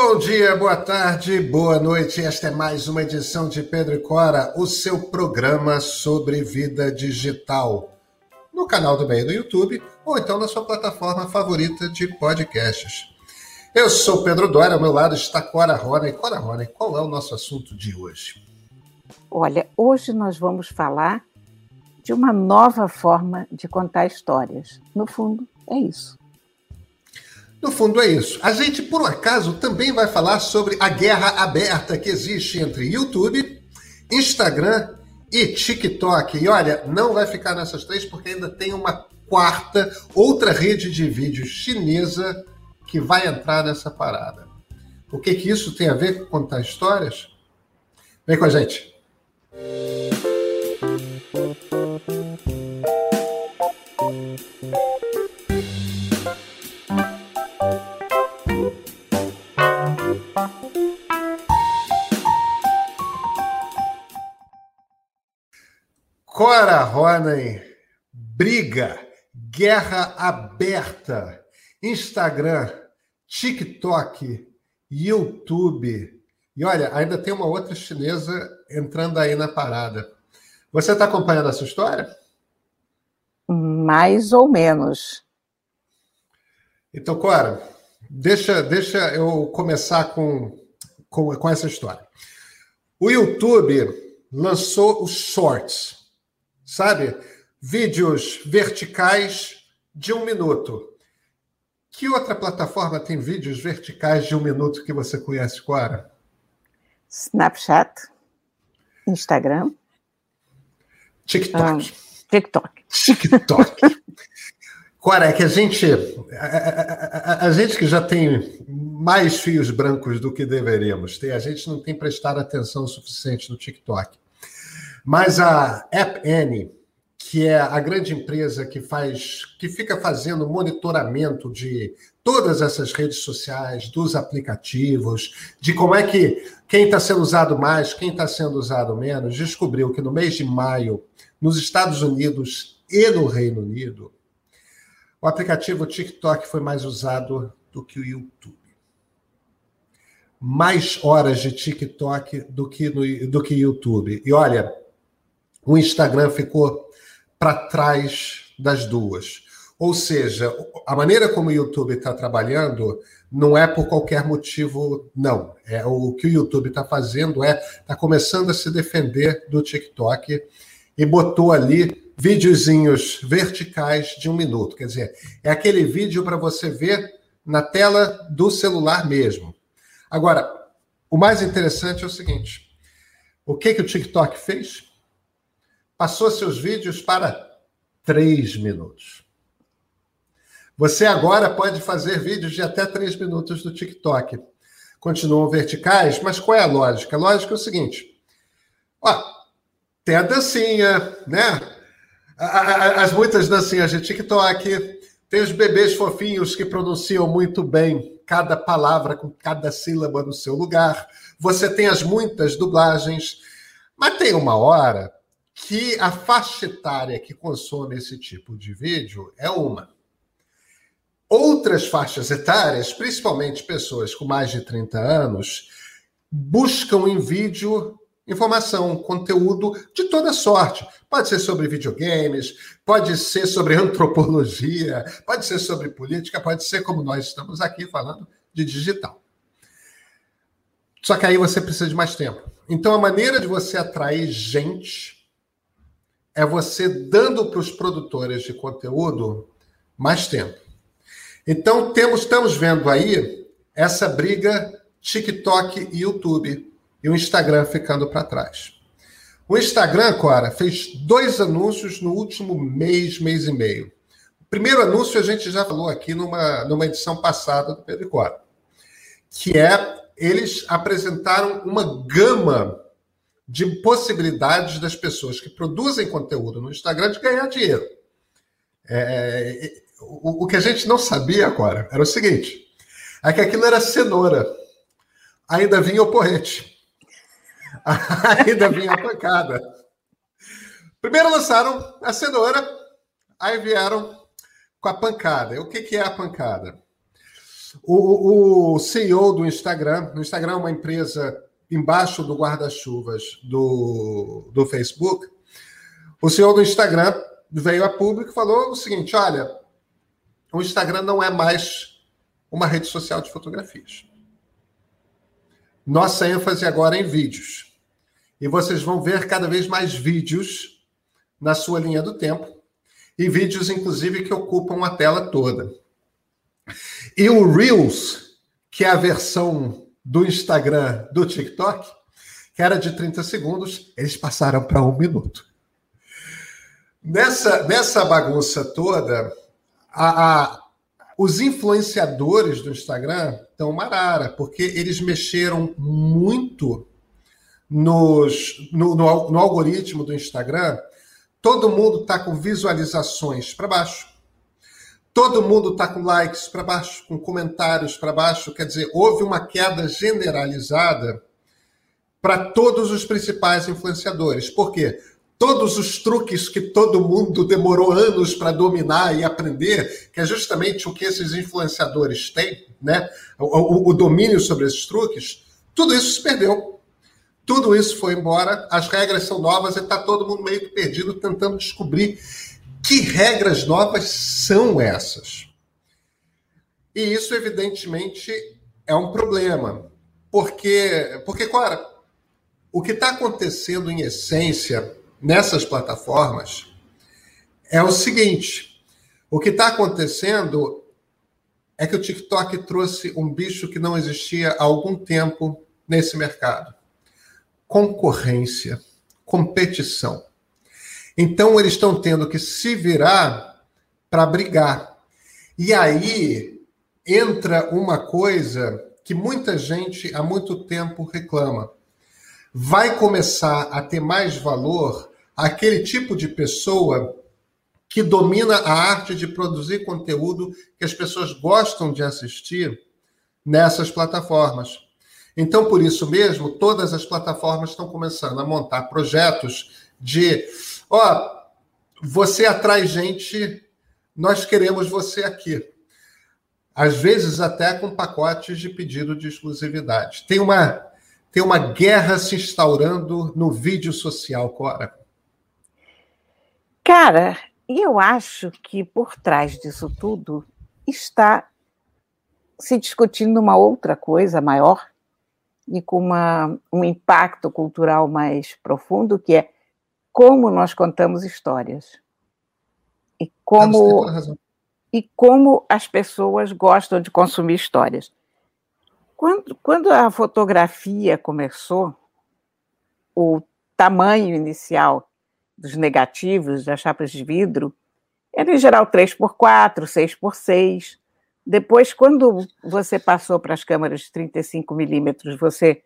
Bom dia, boa tarde, boa noite. Esta é mais uma edição de Pedro e Cora, o seu programa sobre vida digital. No canal do meio do YouTube ou então na sua plataforma favorita de podcasts. Eu sou Pedro Dória, ao meu lado está Cora Rona. E Cora Rona, qual é o nosso assunto de hoje? Olha, hoje nós vamos falar de uma nova forma de contar histórias. No fundo, é isso. No fundo, é isso. A gente, por um acaso, também vai falar sobre a guerra aberta que existe entre YouTube, Instagram e TikTok. E olha, não vai ficar nessas três, porque ainda tem uma quarta, outra rede de vídeos chinesa que vai entrar nessa parada. O que, que isso tem a ver com contar histórias? Vem com a gente. Cora Ronen, briga, guerra aberta, Instagram, TikTok, YouTube. E olha, ainda tem uma outra chinesa entrando aí na parada. Você está acompanhando essa história? Mais ou menos. Então, Cora, deixa, deixa eu começar com, com, com essa história. O YouTube lançou os Shorts sabe? Vídeos verticais de um minuto. Que outra plataforma tem vídeos verticais de um minuto que você conhece, Cora? Snapchat, Instagram, TikTok. Ah, TikTok. TikTok. Cora, é que a gente, a, a, a, gente que já tem mais fios brancos do que deveríamos ter, a gente não tem prestado atenção o suficiente no TikTok. Mas a App Annie, que é a grande empresa que faz, que fica fazendo monitoramento de todas essas redes sociais, dos aplicativos, de como é que quem está sendo usado mais, quem está sendo usado menos, descobriu que no mês de maio, nos Estados Unidos e no Reino Unido, o aplicativo TikTok foi mais usado do que o YouTube. Mais horas de TikTok do que no, do que YouTube. E olha, o Instagram ficou para trás das duas. Ou seja, a maneira como o YouTube está trabalhando não é por qualquer motivo, não. É o que o YouTube está fazendo é está começando a se defender do TikTok e botou ali videozinhos verticais de um minuto. Quer dizer, é aquele vídeo para você ver na tela do celular mesmo. Agora, o mais interessante é o seguinte: o que, que o TikTok fez? Passou seus vídeos para três minutos. Você agora pode fazer vídeos de até três minutos do TikTok. Continuam verticais, mas qual é a lógica? A lógica é o seguinte: ó, tem a dancinha, né? As muitas dancinhas de TikTok, tem os bebês fofinhos que pronunciam muito bem cada palavra com cada sílaba no seu lugar. Você tem as muitas dublagens, mas tem uma hora que a faixa etária que consome esse tipo de vídeo é uma. Outras faixas etárias, principalmente pessoas com mais de 30 anos, buscam em vídeo informação, conteúdo de toda sorte. Pode ser sobre videogames, pode ser sobre antropologia, pode ser sobre política, pode ser como nós estamos aqui falando de digital. Só que aí você precisa de mais tempo. Então a maneira de você atrair gente é você dando para os produtores de conteúdo mais tempo. Então, temos, estamos vendo aí essa briga TikTok e YouTube e o Instagram ficando para trás. O Instagram, Cora, fez dois anúncios no último mês, mês e meio. O primeiro anúncio a gente já falou aqui numa, numa edição passada do Pedro Cora, que é eles apresentaram uma gama de possibilidades das pessoas que produzem conteúdo no Instagram de ganhar dinheiro. É, o, o, que a gente não sabia agora era o seguinte: é que aquilo era cenoura. Ainda vinha o porrete. Ainda vinha a pancada. Primeiro lançaram a cenoura, aí vieram com a pancada. O que, que é a pancada? O, o CEO do Instagram, o Instagram é uma empresa embaixo do guarda-chuvas do, do Facebook. O CEO do Instagram veio a público e falou o seguinte: olha, o Instagram não é mais uma rede social de fotografias. Nossa ênfase agora é em vídeos. E vocês vão ver cada vez mais vídeos na sua linha do tempo, e vídeos, inclusive, que ocupam a tela toda. E o Reels, que é a versão do Instagram do TikTok, que era de 30 segundos, eles passaram para um minuto. Nessa, nessa bagunça toda, a, a, os influenciadores do Instagram estão marara, porque eles mexeram muito nos, no, no, no algoritmo do Instagram. Todo mundo está com visualizações para baixo. Todo mundo está com likes para baixo, com comentários para baixo. Quer dizer, houve uma queda generalizada para todos os principais influenciadores. Por quê? todos os truques que todo mundo demorou anos para dominar e aprender, que é justamente o que esses influenciadores têm, né? O, o, o, domínio sobre esses truques, tudo isso se perdeu. Tudo isso foi embora, as regras são novas e está todo mundo meio que perdido tentando descobrir que regras novas são essas. E isso, evidentemente, é um problema. Porque, porque claro, o que está acontecendo em essência nessas plataformas é o seguinte: o que está acontecendo é que o TikTok trouxe um bicho que não existia há algum tempo nesse mercado: concorrência, competição. Então, eles estão tendo que se virar para brigar. E aí entra uma coisa que muita gente há muito tempo reclama. Vai começar a ter mais valor aquele tipo de pessoa que domina a arte de produzir conteúdo que as pessoas gostam de assistir nessas plataformas. Então, por isso mesmo, todas as plataformas estão começando a montar projetos de, ó, você atrai gente, nós queremos você aqui. Às vezes até com pacotes de pedido de exclusividade. Tem uma tem uma guerra se instaurando no vídeo social, Cora. Cara, eu acho que por trás disso tudo está se discutindo uma outra coisa maior e com uma, um impacto cultural mais profundo, que é como nós contamos histórias. E como, e como as pessoas gostam de consumir histórias. Quando, quando a fotografia começou, o tamanho inicial dos negativos, das chapas de vidro, era em geral 3x4, 6x6. Depois, quando você passou para as câmeras de 35 milímetros, você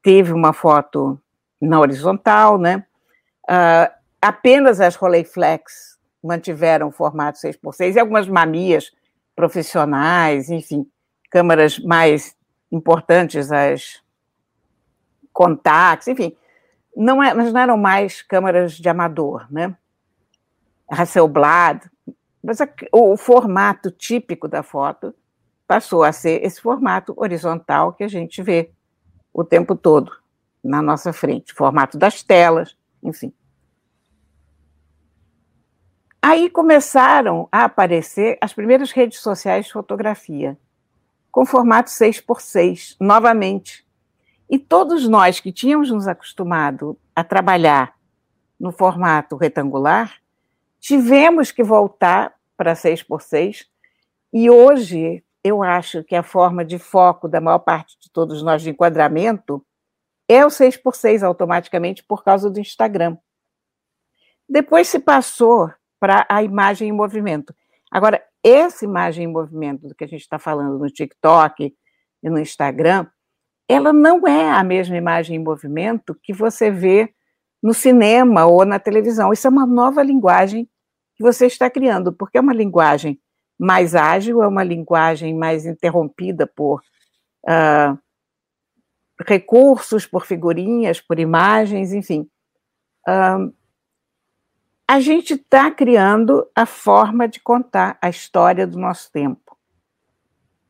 teve uma foto na horizontal, né? Uh, apenas as Rolleiflex mantiveram o formato 6x6 e algumas mamias profissionais, enfim, câmeras mais importantes, as Contax, enfim, não é, mas não eram mais câmaras de amador, né? Hasselblad, mas a, o, o formato típico da foto passou a ser esse formato horizontal que a gente vê o tempo todo na nossa frente, formato das telas, enfim. Aí começaram a aparecer as primeiras redes sociais de fotografia, com formato 6 por 6 novamente, e todos nós que tínhamos nos acostumado a trabalhar no formato retangular, tivemos que voltar para 6 por 6 e hoje eu acho que a forma de foco da maior parte de todos nós de enquadramento é o 6 por 6 automaticamente por causa do Instagram. Depois se passou para a imagem em movimento. Agora, essa imagem em movimento do que a gente está falando no TikTok e no Instagram, ela não é a mesma imagem em movimento que você vê no cinema ou na televisão. Isso é uma nova linguagem que você está criando, porque é uma linguagem mais ágil, é uma linguagem mais interrompida por uh, recursos, por figurinhas, por imagens, enfim. A gente está criando a forma de contar a história do nosso tempo.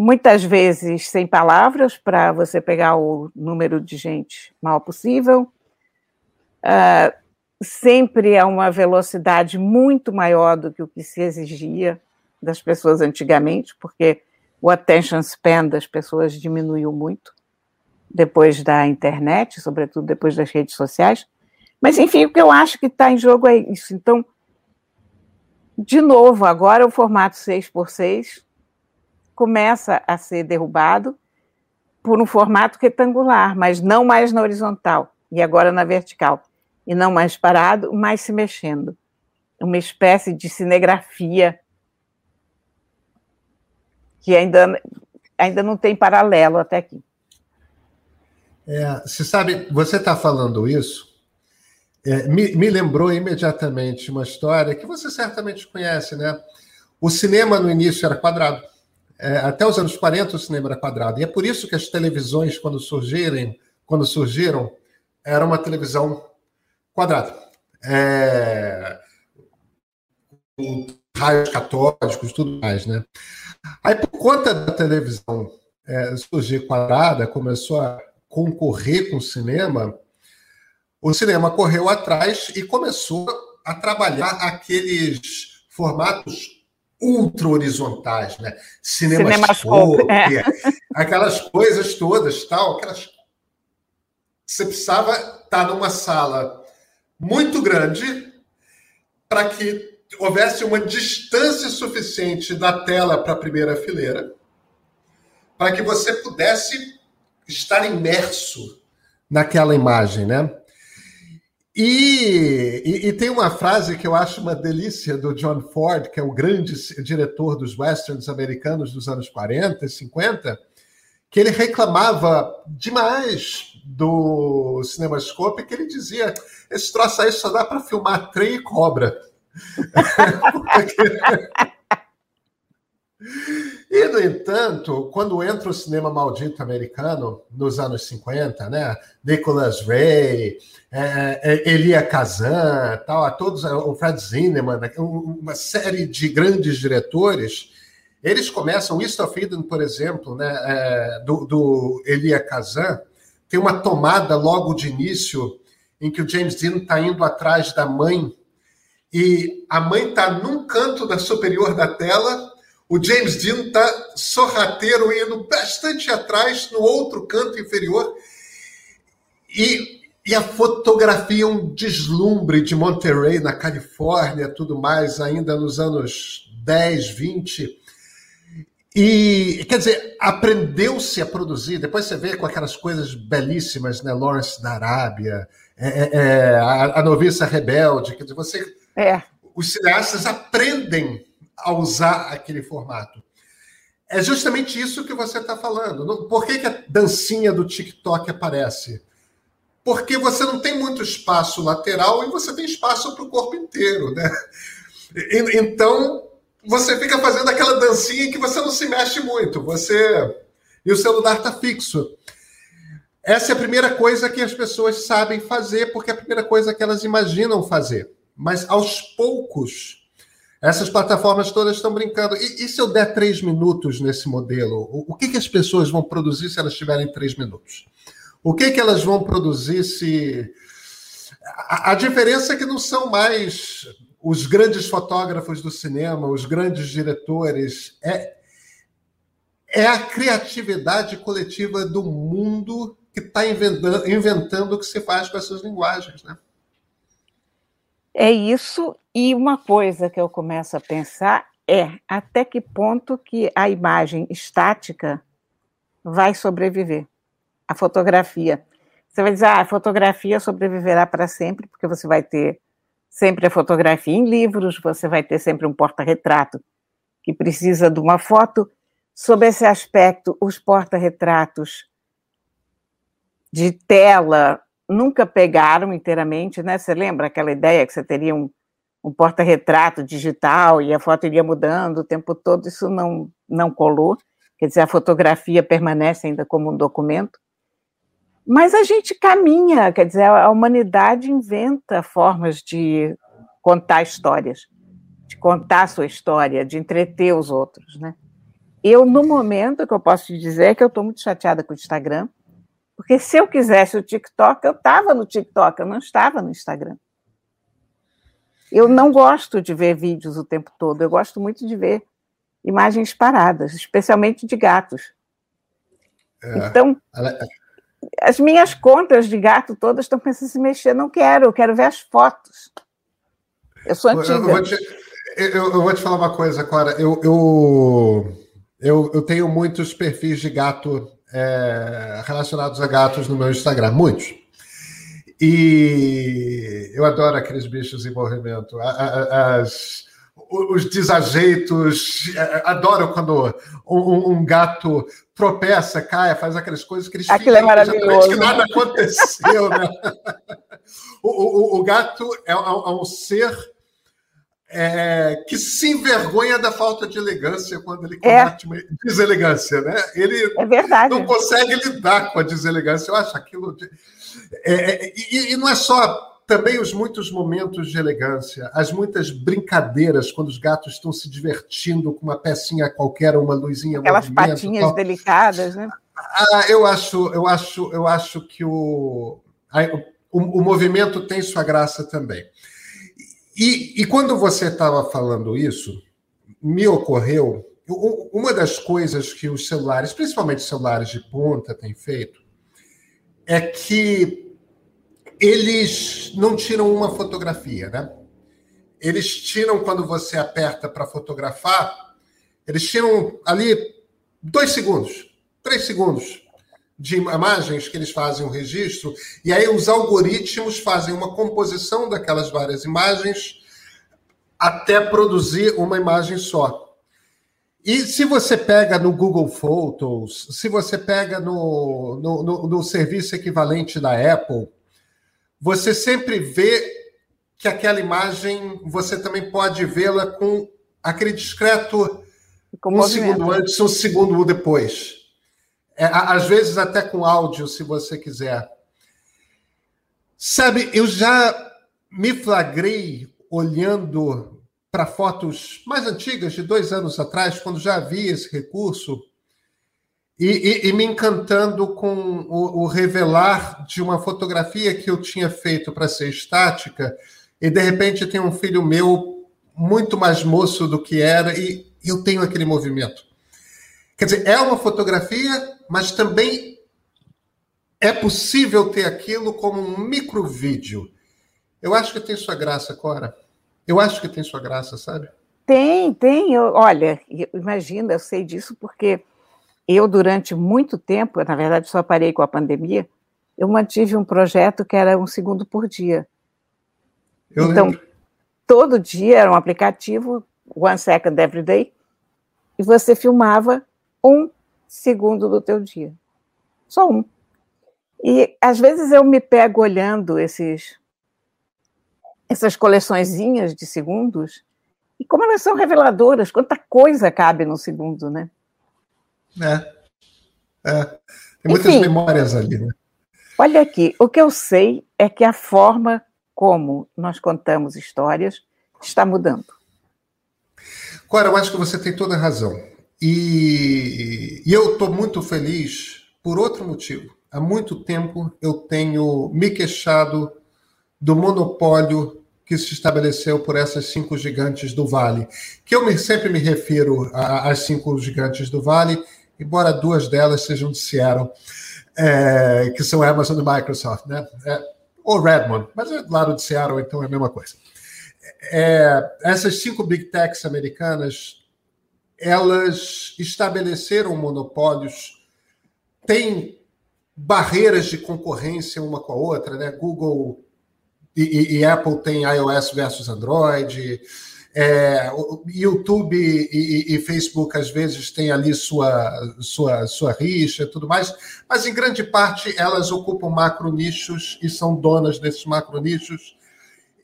muitas vezes sem palavras para você pegar o número de gente maior possível. Uh, sempre a uma velocidade muito maior do que o que se exigia das pessoas antigamente, porque o attention span das pessoas diminuiu muito depois da internet, sobretudo depois das redes sociais. Mas, enfim, o que eu acho que está em jogo é isso. Então, de novo, agora o formato 6 por 6 começa a ser derrubado por um formato retangular, mas não mais na horizontal, e agora na vertical. E não mais parado, mas se mexendo. Uma espécie de cinegrafia que ainda, ainda não tem paralelo até aqui. É, você sabe, você está falando isso, é, me, me, lembrou imediatamente uma história que você certamente conhece, né? O cinema no início era quadrado. É, até os anos 40 o cinema era quadrado. E é por isso que as televisões, quando surgirem, quando surgiram, era uma televisão quadrada. É, raios catódicos, tudo mais, né? Aí, por conta da televisão é, surgir quadrada, começou a concorrer com o cinema, o cinema correu atrás e começou a trabalhar aqueles formatos ultra horizontais, né? Cinemascope, é. aquelas coisas todas, tal, aquelas você precisava estar numa sala muito grande para que houvesse uma distância suficiente da tela para a primeira fileira, para que você pudesse estar imerso naquela imagem, né? E, e, e, tem uma frase que eu acho uma delícia do John Ford, que é o grande diretor dos westerns americanos dos anos 40 e 50, que ele reclamava demais do Cinemascope, que ele dizia: esse troço aí só dá para filmar trem e cobra. E, no entanto, quando entra o cinema maldito americano, nos anos 50, né? Nicholas Ray, é, é, Elia Kazan, tal, a todos, o Fred Zinnemann, né, uma série de grandes diretores, eles começam, East of Eden, por exemplo, né, é, do, do Elia Kazan, tem uma tomada logo de início em que o James Dean está indo atrás da mãe e a mãe está num canto da superior da tela o James Dean está sorrateiro indo bastante atrás, no outro canto inferior. E, e a fotografia, um deslumbre de Monterey, na Califórnia, tudo mais, ainda nos anos 10, 20. E, quer dizer, aprendeu-se a produzir. Depois você vê com aquelas coisas belíssimas, né? Lawrence da Arábia, é, é, é a, a Noviça Rebelde. Quer dizer, você. É. Os cineastas aprendem a usar aquele formato. É justamente isso que você está falando. Por que, que a dancinha do TikTok aparece? Porque você não tem muito espaço lateral e você tem espaço para o corpo inteiro, né? Então você fica fazendo aquela dancinha que você não se mexe muito. Você e o celular está fixo. Essa é a primeira coisa que as pessoas sabem fazer, porque é a primeira coisa que elas imaginam fazer. Mas aos poucos essas plataformas todas estão brincando. E, e se eu der três minutos nesse modelo? O, o que, que as pessoas vão produzir se elas tiverem três minutos? O que, que elas vão produzir se. A, a diferença é que não são mais os grandes fotógrafos do cinema, os grandes diretores. É, é a criatividade coletiva do mundo que está inventando, inventando o que se faz com essas linguagens, né? É isso, e uma coisa que eu começo a pensar é até que ponto que a imagem estática vai sobreviver, a fotografia. Você vai dizer, ah, a fotografia sobreviverá para sempre, porque você vai ter sempre a fotografia em livros, você vai ter sempre um porta-retrato que precisa de uma foto. Sob esse aspecto, os porta-retratos de tela nunca pegaram inteiramente, né? Você lembra aquela ideia que você teria um, um porta-retrato digital e a foto iria mudando o tempo todo? Isso não, não colou. Quer dizer, a fotografia permanece ainda como um documento. Mas a gente caminha, quer dizer, a humanidade inventa formas de contar histórias, de contar a sua história, de entreter os outros, né? eu, no momento, que eu posso te dizer é que eu estou muito chateada com o Instagram, porque se eu quisesse o TikTok, eu estava no TikTok, eu não estava no Instagram. Eu não gosto de ver vídeos o tempo todo, eu gosto muito de ver imagens paradas, especialmente de gatos. É, então, ela... as minhas contas de gato todas estão pensando em se mexer, não quero, eu quero ver as fotos. Eu sou antiga. Eu, vou te, eu, eu vou te falar uma coisa, Clara. Eu, eu, eu tenho muitos perfis de gato é, relacionados a gatos no meu Instagram, muitos. E eu adoro aqueles bichos em movimento. As, os desajeitos. É, adoro quando um, um, gato tropeça, cai, faz aquelas coisas que eles Aquilo é maravilhoso. que nada aconteceu. Né? o, o, o, gato é, é, é um ser é, que se envergonha da falta de elegância quando ele é. comete é. uma deselegância, né? Ele é não consegue lidar com a deselegância. Eu acho aquilo. De... É, é, e, e, não é só também os muitos momentos de elegância, as muitas brincadeiras quando os gatos estão se divertindo com uma pecinha qualquer, uma luzinha. Aquelas patinhas tal. delicadas, né? Ah, eu acho, eu acho, eu acho que o, o, o movimento tem sua graça também. E, e quando você estava falando isso, me ocorreu uma das coisas que os celulares, principalmente celulares de ponta, têm feito é que eles não tiram uma fotografia, né? Eles tiram quando você aperta para fotografar, eles tiram ali dois segundos, três segundos de imagens que eles fazem o registro, e aí os algoritmos fazem uma composição daquelas várias imagens até produzir uma imagem só. E se você pega no Google Photos, se você pega no, no, no, no serviço equivalente da Apple, você sempre vê que aquela imagem você também pode vê-la com aquele discreto um segundo antes, um segundo depois. É, às vezes até com áudio, se você quiser. Sabe, eu já me flagrei olhando para fotos mais antigas, de dois anos atrás, quando já havia esse recurso, e, e, e me encantando com o, o, revelar de uma fotografia que eu tinha feito para ser estática, e de repente tem um filho meu muito mais moço do que era, e eu tenho aquele movimento. Quer dizer, é uma fotografia, mas também é possível ter aquilo como um micro vídeo. Eu acho que tem sua graça, Cora. Eu acho que tem sua graça, sabe? Tem, tem. Eu, olha, imagina, eu sei disso porque eu, durante muito tempo, na verdade, só parei com a pandemia, eu mantive um projeto que era um segundo por dia. Eu então, lembro. todo dia era um aplicativo, one second every day, e você filmava um segundo do teu dia. Só um. E às vezes eu me pego olhando esses essas coleçõezinhas de segundos e como elas são reveladoras, quanta coisa cabe no segundo, né? É. é. Tem muitas Enfim, memórias ali, né? Olha aqui, o que eu sei é que a forma como nós contamos histórias está mudando. Cora, eu acho que você tem toda a razão. E, e eu estou muito feliz por outro motivo. Há muito tempo eu tenho me queixado do monopólio que se estabeleceu por essas cinco gigantes do Vale, que eu me, sempre me refiro às cinco gigantes do Vale, embora duas delas sejam de Seattle, é, que são Amazon e Microsoft, né? É, ou Redmond, mas é do lado de Seattle, então é a mesma coisa. É, essas cinco big techs americanas elas estabeleceram monopólios, têm barreiras de concorrência uma com a outra, né? Google e, e, Apple têm iOS versus Android, é, YouTube e, e, Facebook às vezes têm ali sua, sua, sua rixa e tudo mais, mas em grande parte elas ocupam macro nichos e são donas desses macro nichos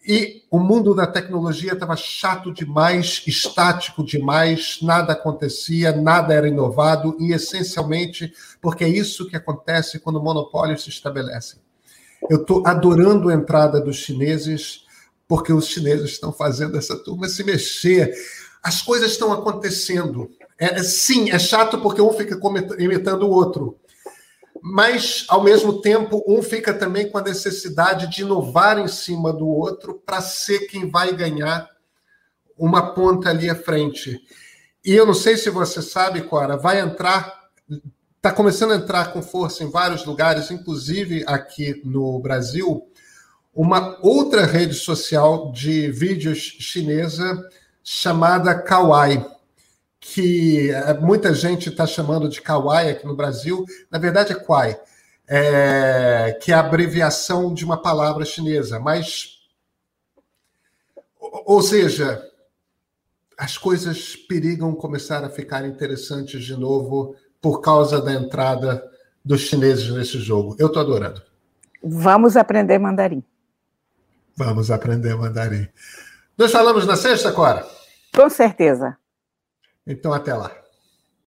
e o mundo da tecnologia estava chato demais, estático demais, nada acontecia, nada era inovado, e essencialmente porque é isso que acontece quando monopólios se estabelecem. Eu estou adorando a entrada dos chineses, porque os chineses estão fazendo essa turma se mexer. As coisas estão acontecendo. É, sim, é chato porque um fica imitando o outro. Mas, ao mesmo tempo, um fica também com a necessidade de inovar em cima do outro para ser quem vai ganhar uma ponta ali à frente. E eu não sei se você sabe, Cora, vai entrar, está começando a entrar com força em vários lugares, inclusive aqui no Brasil, uma outra rede social de vídeos chinesa chamada Kawaii, que eh, muita gente está chamando de Kawaii aqui no Brasil, na verdade é Kwai, é, que é a abreviação de uma palavra chinesa, mas, ou seja, as coisas perigam começar a ficar interessantes de novo por causa da entrada dos chineses nesse jogo. Eu estou adorando. Vamos aprender mandarim. Vamos aprender mandarim. Nós falamos na sexta, Cora? Com certeza. Então, até lá.